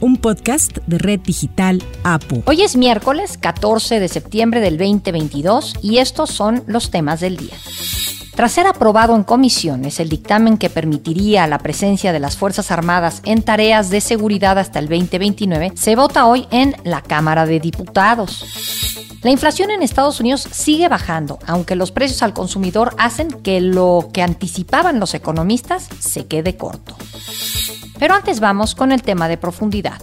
un podcast de Red Digital APU. Hoy es miércoles 14 de septiembre del 2022 y estos son los temas del día. Tras ser aprobado en comisiones el dictamen que permitiría la presencia de las Fuerzas Armadas en tareas de seguridad hasta el 2029, se vota hoy en la Cámara de Diputados. La inflación en Estados Unidos sigue bajando, aunque los precios al consumidor hacen que lo que anticipaban los economistas se quede corto. Pero antes vamos con el tema de profundidad.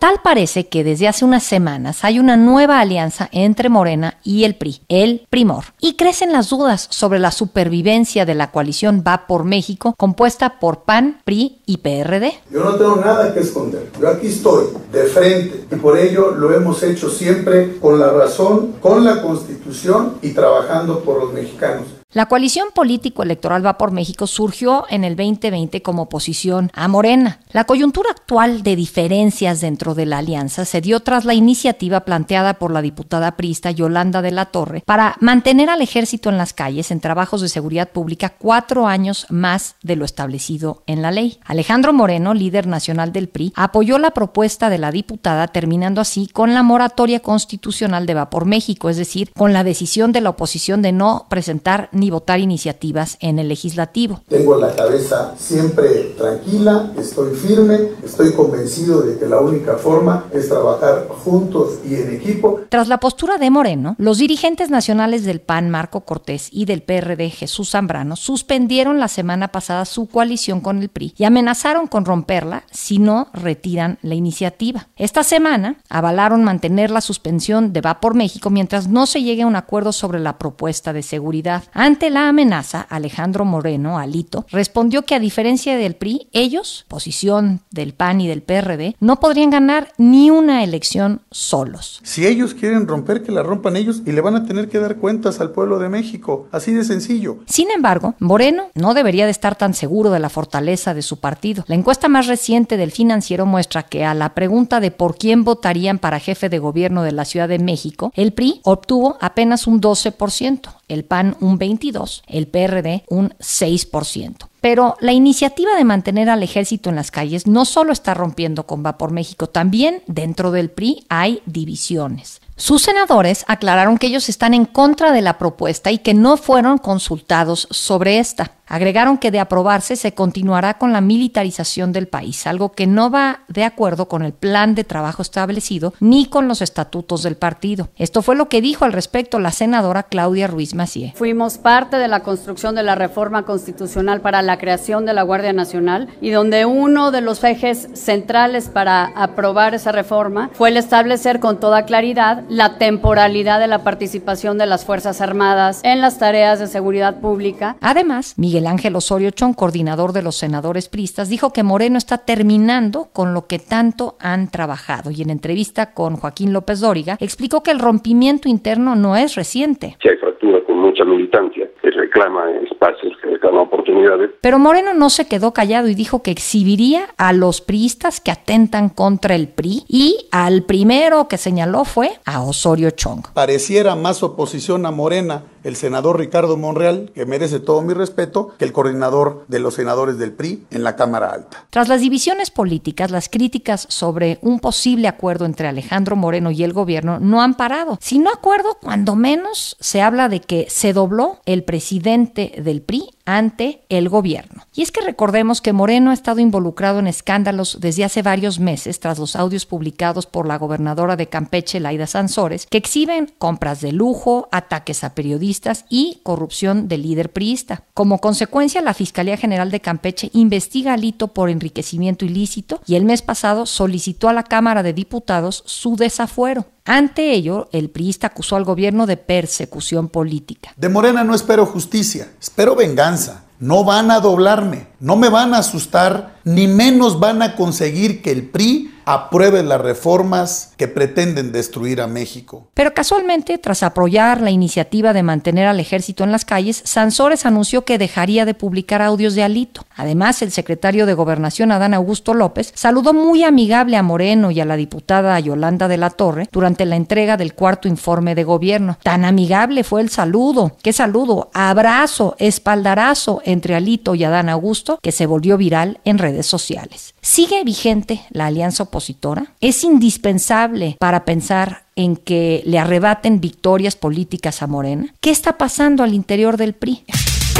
Tal parece que desde hace unas semanas hay una nueva alianza entre Morena y el PRI, el Primor, y crecen las dudas sobre la supervivencia de la coalición Va por México, compuesta por PAN, PRI y PRD. Yo no tengo nada que esconder, yo aquí estoy, de frente, y por ello lo hemos hecho siempre con la razón, con la constitución y trabajando por los mexicanos. La coalición político-electoral Va por México surgió en el 2020 como oposición a Morena. La coyuntura actual de diferencias dentro de la alianza se dio tras la iniciativa planteada por la diputada priista Yolanda de la Torre para mantener al ejército en las calles en trabajos de seguridad pública cuatro años más de lo establecido en la ley. Alejandro Moreno, líder nacional del PRI, apoyó la propuesta de la diputada terminando así con la moratoria constitucional de Va por México, es decir, con la decisión de la oposición de no presentar ni votar iniciativas en el legislativo. Tengo la cabeza siempre tranquila, estoy firme, estoy convencido de que la única forma es trabajar juntos y en equipo. Tras la postura de Moreno, los dirigentes nacionales del PAN, Marco Cortés, y del PRD, Jesús Zambrano, suspendieron la semana pasada su coalición con el PRI y amenazaron con romperla si no retiran la iniciativa. Esta semana avalaron mantener la suspensión de Va por México mientras no se llegue a un acuerdo sobre la propuesta de seguridad. Ante la amenaza, Alejandro Moreno, Alito, respondió que a diferencia del PRI, ellos, posición del PAN y del PRD, no podrían ganar ni una elección solos. Si ellos quieren romper, que la rompan ellos y le van a tener que dar cuentas al pueblo de México. Así de sencillo. Sin embargo, Moreno no debería de estar tan seguro de la fortaleza de su partido. La encuesta más reciente del financiero muestra que a la pregunta de por quién votarían para jefe de gobierno de la Ciudad de México, el PRI obtuvo apenas un 12% el PAN un 22, el PRD un 6%. Pero la iniciativa de mantener al ejército en las calles no solo está rompiendo con Va por México, también dentro del PRI hay divisiones. Sus senadores aclararon que ellos están en contra de la propuesta y que no fueron consultados sobre esta. Agregaron que de aprobarse se continuará con la militarización del país, algo que no va de acuerdo con el plan de trabajo establecido ni con los estatutos del partido. Esto fue lo que dijo al respecto la senadora Claudia Ruiz Macié. Fuimos parte de la construcción de la reforma constitucional para la creación de la Guardia Nacional y donde uno de los ejes centrales para aprobar esa reforma fue el establecer con toda claridad la temporalidad de la participación de las Fuerzas Armadas en las tareas de seguridad pública. Además, Miguel el Ángel Osorio Chong, coordinador de los senadores pristas, dijo que Moreno está terminando con lo que tanto han trabajado y en entrevista con Joaquín López Dóriga explicó que el rompimiento interno no es reciente. Sí hay fractura con mucha militancia que reclama espacios, que reclama oportunidades. Pero Moreno no se quedó callado y dijo que exhibiría a los priistas que atentan contra el PRI y al primero que señaló fue a Osorio Chong. Pareciera más oposición a Morena el senador Ricardo Monreal, que merece todo mi respeto, que el coordinador de los senadores del PRI en la Cámara Alta. Tras las divisiones políticas, las críticas sobre un posible acuerdo entre Alejandro Moreno y el gobierno no han parado. Si no acuerdo, cuando menos se habla de que se dobló el presidente del PRI ante el gobierno. Y es que recordemos que Moreno ha estado involucrado en escándalos desde hace varios meses tras los audios publicados por la gobernadora de Campeche, Laida Sansores, que exhiben compras de lujo, ataques a periodistas y corrupción del líder priista. Como consecuencia, la Fiscalía General de Campeche investiga a Lito por enriquecimiento ilícito y el mes pasado solicitó a la Cámara de Diputados su desafuero. Ante ello, el priista acusó al gobierno de persecución política. De Morena no espero justicia, espero venganza. No van a doblarme, no me van a asustar, ni menos van a conseguir que el PRI apruebe las reformas que pretenden destruir a México. Pero casualmente, tras apoyar la iniciativa de mantener al ejército en las calles, Sansores anunció que dejaría de publicar audios de Alito. Además, el secretario de Gobernación, Adán Augusto López, saludó muy amigable a Moreno y a la diputada Yolanda de la Torre durante la entrega del cuarto informe de gobierno. Tan amigable fue el saludo. ¿Qué saludo? Abrazo, espaldarazo entre Alito y Adán Augusto, que se volvió viral en redes sociales. ¿Sigue vigente la alianza opositora? ¿Es indispensable para pensar en que le arrebaten victorias políticas a Morena? ¿Qué está pasando al interior del PRI?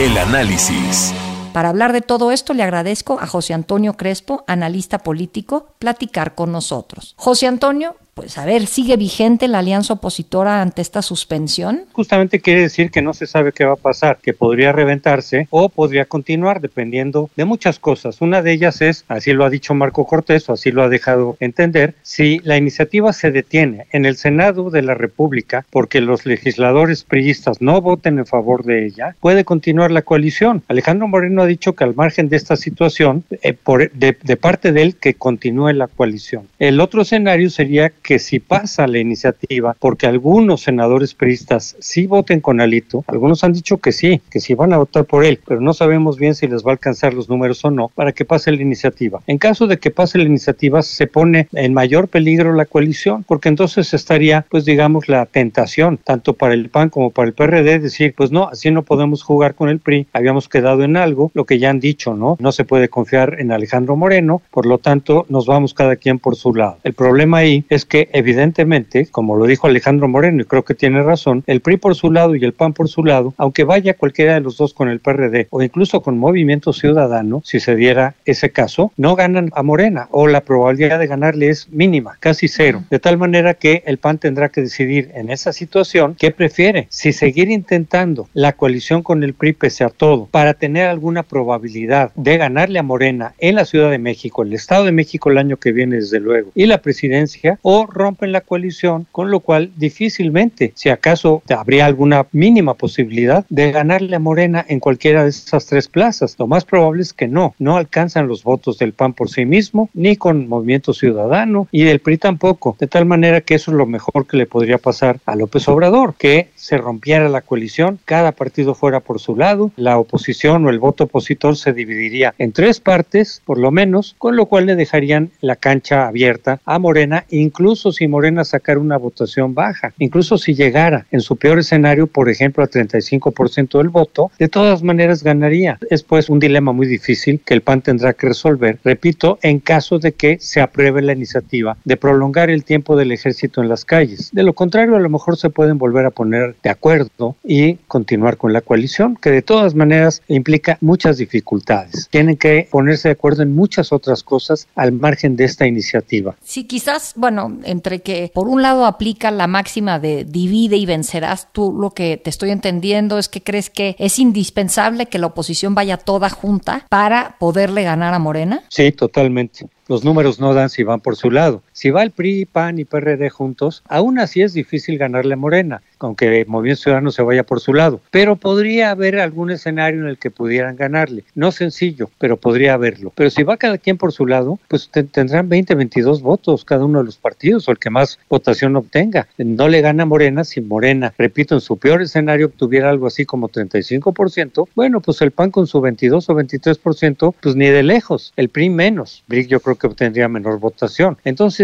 El análisis. Para hablar de todo esto le agradezco a José Antonio Crespo, analista político, platicar con nosotros. José Antonio, pues a ver, ¿sigue vigente la alianza opositora ante esta suspensión? Justamente quiere decir que no se sabe qué va a pasar, que podría reventarse o podría continuar dependiendo de muchas cosas. Una de ellas es, así lo ha dicho Marco Cortés o así lo ha dejado entender, si la iniciativa se detiene en el Senado de la República porque los legisladores priistas no voten en favor de ella, puede continuar la coalición. Alejandro Moreno ha dicho que al margen de esta situación, eh, por, de, de parte de él, que continúe la coalición. El otro escenario sería que si pasa la iniciativa, porque algunos senadores priistas sí voten con Alito, algunos han dicho que sí, que sí van a votar por él, pero no sabemos bien si les va a alcanzar los números o no para que pase la iniciativa. En caso de que pase la iniciativa, se pone en mayor peligro la coalición, porque entonces estaría, pues digamos, la tentación, tanto para el PAN como para el PRD, decir, pues no, así no podemos jugar con el PRI, habíamos quedado en algo, lo que ya han dicho, ¿no? No se puede confiar en Alejandro Moreno, por lo tanto, nos vamos cada quien por su lado. El problema ahí es que evidentemente, como lo dijo Alejandro Moreno, y creo que tiene razón, el PRI por su lado y el PAN por su lado, aunque vaya cualquiera de los dos con el PRD o incluso con Movimiento Ciudadano, si se diera ese caso, no ganan a Morena o la probabilidad de ganarle es mínima, casi cero. De tal manera que el PAN tendrá que decidir en esa situación qué prefiere, si seguir intentando la coalición con el PRI pese a todo para tener alguna probabilidad de ganarle a Morena en la Ciudad de México, el Estado de México el año que viene desde luego, y la presidencia, o rompen la coalición, con lo cual difícilmente, si acaso habría alguna mínima posibilidad de ganarle a Morena en cualquiera de esas tres plazas. Lo más probable es que no, no alcanzan los votos del PAN por sí mismo, ni con Movimiento Ciudadano, y del PRI tampoco, de tal manera que eso es lo mejor que le podría pasar a López Obrador, que se rompiera la coalición, cada partido fuera por su lado, la oposición o el voto opositor se dividiría en tres partes, por lo menos, con lo cual le dejarían la cancha abierta a Morena, incluso si Morena sacara una votación baja, incluso si llegara en su peor escenario, por ejemplo, a 35% del voto, de todas maneras ganaría. Es pues un dilema muy difícil que el PAN tendrá que resolver, repito, en caso de que se apruebe la iniciativa de prolongar el tiempo del ejército en las calles. De lo contrario, a lo mejor se pueden volver a poner de acuerdo y continuar con la coalición, que de todas maneras implica muchas dificultades. Tienen que ponerse de acuerdo en muchas otras cosas al margen de esta iniciativa. Sí, quizás, bueno, entre que por un lado aplica la máxima de divide y vencerás, tú lo que te estoy entendiendo es que crees que es indispensable que la oposición vaya toda junta para poderle ganar a Morena. Sí, totalmente los números no dan si van por su lado. Si va el PRI, PAN y PRD juntos, aún así es difícil ganarle a Morena, aunque Movimiento Ciudadano se vaya por su lado. Pero podría haber algún escenario en el que pudieran ganarle. No sencillo, pero podría haberlo. Pero si va cada quien por su lado, pues tendrán 20, 22 votos cada uno de los partidos o el que más votación obtenga. No le gana Morena si Morena, repito, en su peor escenario obtuviera algo así como 35%. Bueno, pues el PAN con su 22 o 23%, pues ni de lejos. El PRI menos. BRIC yo creo que obtendría menor votación.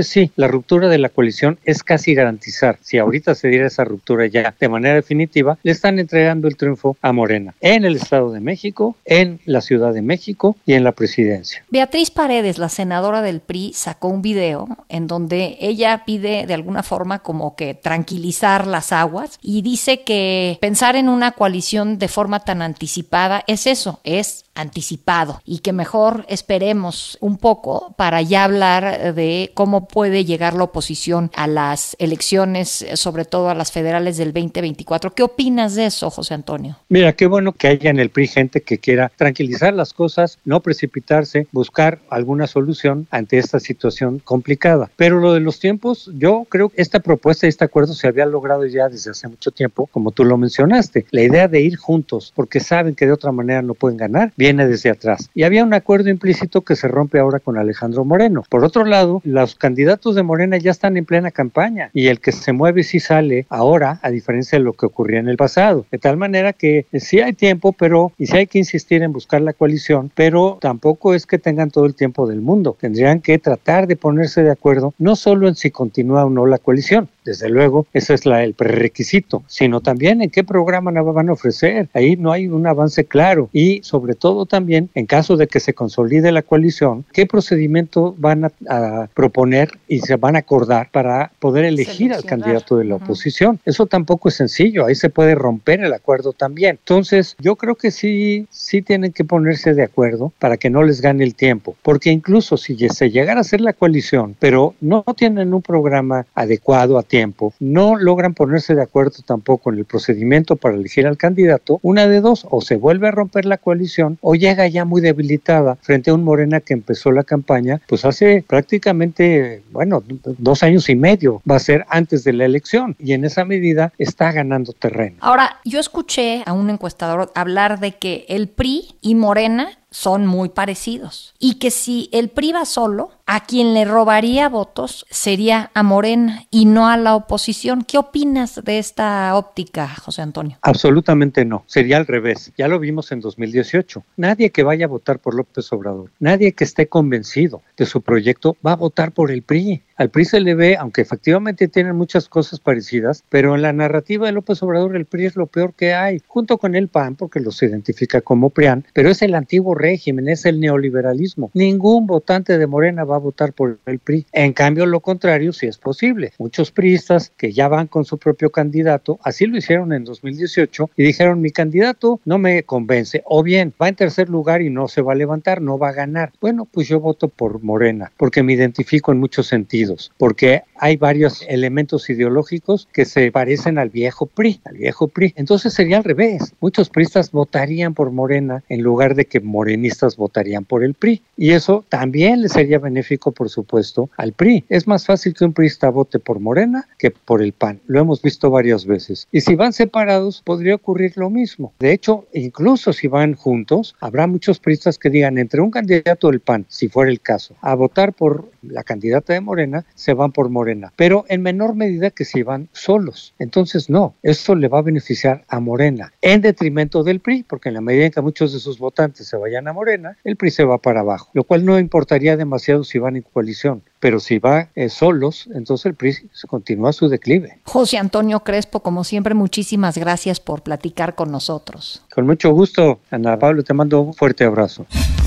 Sí, la ruptura de la coalición es casi garantizar. Si ahorita se diera esa ruptura ya de manera definitiva, le están entregando el triunfo a Morena en el Estado de México, en la Ciudad de México y en la presidencia. Beatriz Paredes, la senadora del PRI, sacó un video en donde ella pide de alguna forma como que tranquilizar las aguas y dice que pensar en una coalición de forma tan anticipada es eso, es anticipado y que mejor esperemos un poco para ya hablar de cómo puede llegar la oposición a las elecciones, sobre todo a las federales del 2024. ¿Qué opinas de eso, José Antonio? Mira, qué bueno que haya en el PRI gente que quiera tranquilizar las cosas, no precipitarse, buscar alguna solución ante esta situación complicada. Pero lo de los tiempos, yo creo que esta propuesta y este acuerdo se había logrado ya desde hace mucho tiempo, como tú lo mencionaste. La idea de ir juntos, porque saben que de otra manera no pueden ganar viene desde atrás. Y había un acuerdo implícito que se rompe ahora con Alejandro Moreno. Por otro lado, los candidatos de Morena ya están en plena campaña y el que se mueve sí sale ahora, a diferencia de lo que ocurría en el pasado. De tal manera que sí hay tiempo, pero y sí hay que insistir en buscar la coalición, pero tampoco es que tengan todo el tiempo del mundo. Tendrían que tratar de ponerse de acuerdo no solo en si continúa o no la coalición, desde luego, ese es la, el prerequisito, sino también en qué programa van a ofrecer. Ahí no hay un avance claro y sobre todo también en caso de que se consolide la coalición, qué procedimiento van a, proponer y se van a acordar para poder elegir al candidato de la oposición. Eso tampoco es sencillo, ahí se puede romper el acuerdo también. Entonces, yo creo que sí, sí tienen que ponerse de acuerdo para que no les gane el tiempo, porque incluso si se llegara a hacer la coalición, pero no tienen un programa adecuado a tiempo, no logran ponerse de acuerdo tampoco en el procedimiento para elegir al candidato, una de dos, o se vuelve a romper la coalición o llega ya muy debilitada frente a un Morena que empezó la campaña pues hace prácticamente, bueno, dos años y medio, va a ser antes de la elección y en esa medida está ganando terreno. Ahora, yo escuché a un encuestador hablar de que el PRI y Morena son muy parecidos. Y que si el PRI va solo, a quien le robaría votos sería a Morena y no a la oposición. ¿Qué opinas de esta óptica, José Antonio? Absolutamente no. Sería al revés. Ya lo vimos en 2018. Nadie que vaya a votar por López Obrador, nadie que esté convencido de su proyecto va a votar por el PRI. Al PRI se le ve, aunque efectivamente tienen muchas cosas parecidas, pero en la narrativa de López Obrador el PRI es lo peor que hay, junto con el PAN, porque los identifica como PRIAN, pero es el antiguo régimen, es el neoliberalismo. Ningún votante de Morena va a votar por el PRI. En cambio, lo contrario sí es posible. Muchos priistas que ya van con su propio candidato, así lo hicieron en 2018 y dijeron, mi candidato no me convence, o bien va en tercer lugar y no se va a levantar, no va a ganar. Bueno, pues yo voto por Morena, porque me identifico en muchos sentidos porque hay varios elementos ideológicos que se parecen al viejo PRI, al viejo PRI. Entonces sería al revés. Muchos priistas votarían por Morena en lugar de que morenistas votarían por el PRI. Y eso también le sería benéfico, por supuesto, al PRI. Es más fácil que un priista vote por Morena que por el PAN. Lo hemos visto varias veces. Y si van separados, podría ocurrir lo mismo. De hecho, incluso si van juntos, habrá muchos priistas que digan entre un candidato del PAN, si fuera el caso, a votar por la candidata de Morena, se van por Morena, pero en menor medida que si van solos. Entonces, no, esto le va a beneficiar a Morena, en detrimento del PRI, porque en la medida en que muchos de sus votantes se vayan a Morena, el PRI se va para abajo, lo cual no importaría demasiado si van en coalición pero si va eh, solos, entonces el PRI continúa su declive. José Antonio Crespo, como siempre, muchísimas gracias por platicar con nosotros. Con mucho gusto, Ana Pablo, te mando un fuerte abrazo.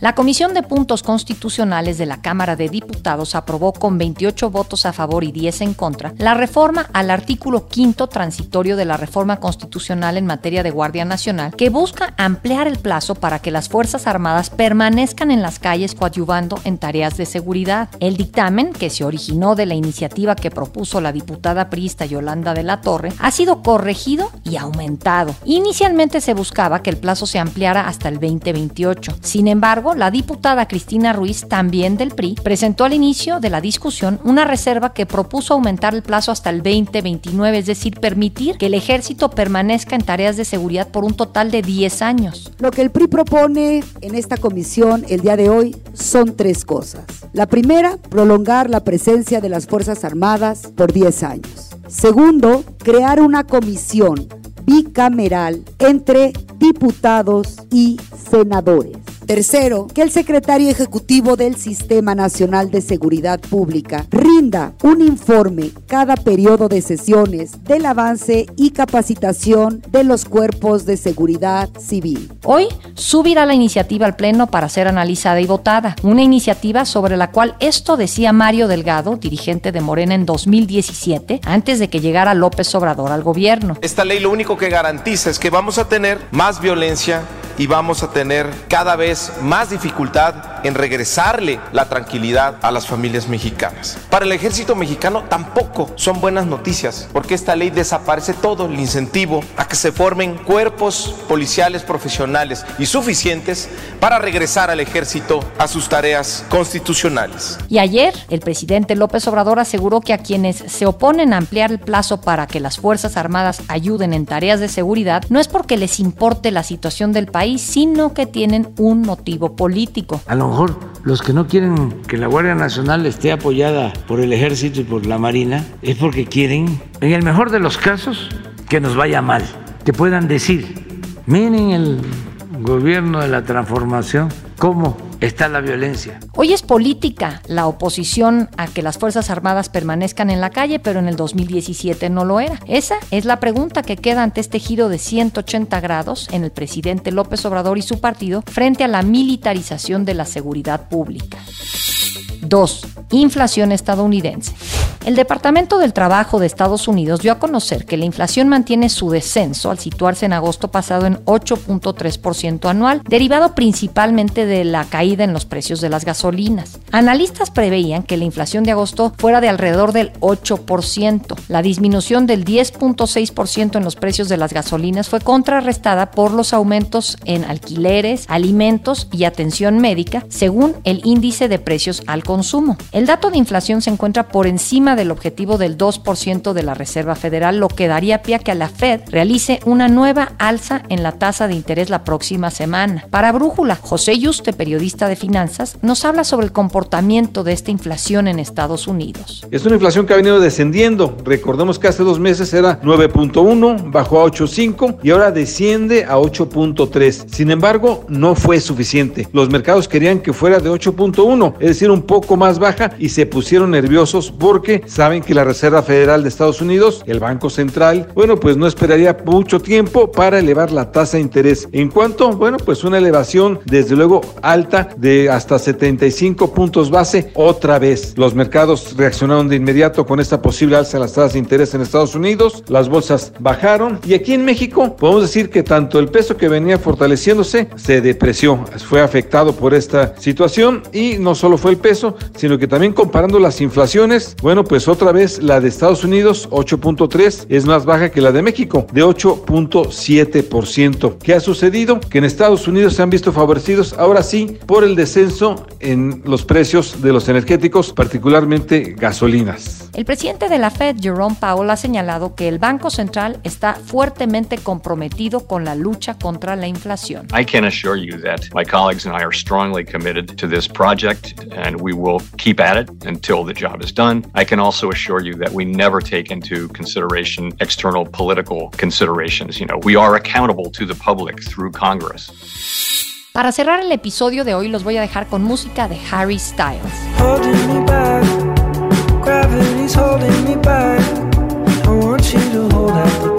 La Comisión de Puntos Constitucionales de la Cámara de Diputados aprobó con 28 votos a favor y 10 en contra la reforma al artículo quinto transitorio de la reforma constitucional en materia de Guardia Nacional que busca ampliar el plazo para que las Fuerzas Armadas permanezcan en las calles coadyuvando en tareas de seguridad. El dictamen, que se originó de la iniciativa que propuso la diputada priista Yolanda de la Torre, ha sido corregido y aumentado. Inicialmente se buscaba que el plazo se ampliara hasta el 2028. Sin embargo, la diputada Cristina Ruiz, también del PRI, presentó al inicio de la discusión una reserva que propuso aumentar el plazo hasta el 2029, es decir, permitir que el ejército permanezca en tareas de seguridad por un total de 10 años. Lo que el PRI propone en esta comisión el día de hoy son tres cosas. La primera, prolongar la presencia de las Fuerzas Armadas por 10 años. Segundo, crear una comisión bicameral entre diputados y senadores. Tercero, que el secretario ejecutivo del Sistema Nacional de Seguridad Pública rinda un informe cada periodo de sesiones del avance y capacitación de los cuerpos de seguridad civil. Hoy subirá la iniciativa al Pleno para ser analizada y votada. Una iniciativa sobre la cual esto decía Mario Delgado, dirigente de Morena en 2017, antes de que llegara López Obrador al gobierno. Esta ley lo único que garantiza es que vamos a tener más violencia y vamos a tener cada vez más dificultad en regresarle la tranquilidad a las familias mexicanas. Para el ejército mexicano tampoco son buenas noticias, porque esta ley desaparece todo el incentivo a que se formen cuerpos policiales profesionales y suficientes para regresar al ejército a sus tareas constitucionales. Y ayer, el presidente López Obrador aseguró que a quienes se oponen a ampliar el plazo para que las Fuerzas Armadas ayuden en tareas de seguridad no es porque les importe la situación del país, sino que tienen un motivo político. A lo mejor los que no quieren que la Guardia Nacional esté apoyada por el Ejército y por la Marina es porque quieren, en el mejor de los casos, que nos vaya mal, que puedan decir, miren el gobierno de la transformación, cómo está la violencia. Hoy es política la oposición a que las Fuerzas Armadas permanezcan en la calle, pero en el 2017 no lo era. Esa es la pregunta que queda ante este giro de 180 grados en el presidente López Obrador y su partido frente a la militarización de la seguridad pública. 2. Inflación estadounidense. El Departamento del Trabajo de Estados Unidos dio a conocer que la inflación mantiene su descenso al situarse en agosto pasado en 8.3% anual, derivado principalmente de la caída en los precios de las gasolinas. Analistas preveían que la inflación de agosto fuera de alrededor del 8%. La disminución del 10.6% en los precios de las gasolinas fue contrarrestada por los aumentos en alquileres, alimentos y atención médica, según el índice de precios al consumo. El dato de inflación se encuentra por encima del objetivo del 2% de la Reserva Federal, lo que daría pie a que la Fed realice una nueva alza en la tasa de interés la próxima semana. Para Brújula, José Yuste, periodista de finanzas, nos habla sobre el comportamiento de esta inflación en Estados Unidos. Es una inflación que ha venido descendiendo. Recordemos que hace dos meses era 9.1, bajó a 8.5 y ahora desciende a 8.3. Sin embargo, no fue suficiente. Los mercados querían que fuera de 8.1, es decir, un poco más baja y se pusieron nerviosos porque saben que la Reserva Federal de Estados Unidos, el Banco Central, bueno, pues no esperaría mucho tiempo para elevar la tasa de interés. En cuanto, bueno, pues una elevación desde luego alta de hasta 75 puntos base otra vez. Los mercados reaccionaron de inmediato con esta posible alza en las tasas de interés en Estados Unidos, las bolsas bajaron y aquí en México podemos decir que tanto el peso que venía fortaleciéndose se depreció, fue afectado por esta situación y no solo fue el peso, sino que también comparando las inflaciones, bueno, pues otra vez la de Estados Unidos 8.3 es más baja que la de México de 8.7%. ¿Qué ha sucedido? Que en Estados Unidos se han visto favorecidos ahora sí por el descenso en los precios de los energéticos, particularmente gasolinas. El presidente de la Fed, Jerome Powell, ha señalado que el Banco Central está fuertemente comprometido con la lucha contra la inflación. I can assure you that my colleagues and I are strongly committed to this project and we will keep at it until the job is done. I can also assure you that we never take into consideration external political considerations. You know, we are accountable to the public through Congress. Para cerrar el episodio de hoy los voy a dejar con música de Harry Styles. Gravity's holding me back. I want you to hold out the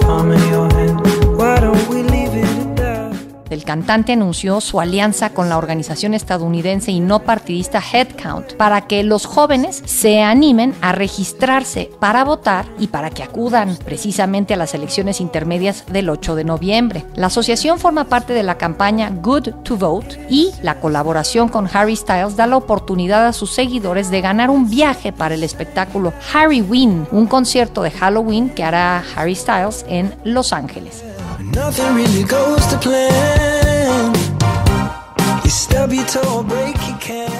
cantante anunció su alianza con la organización estadounidense y no partidista Headcount para que los jóvenes se animen a registrarse para votar y para que acudan precisamente a las elecciones intermedias del 8 de noviembre. La asociación forma parte de la campaña Good to Vote y la colaboración con Harry Styles da la oportunidad a sus seguidores de ganar un viaje para el espectáculo Harry Win, un concierto de Halloween que hará Harry Styles en Los Ángeles. Nothing really goes to plan. You stub your toe, break your can.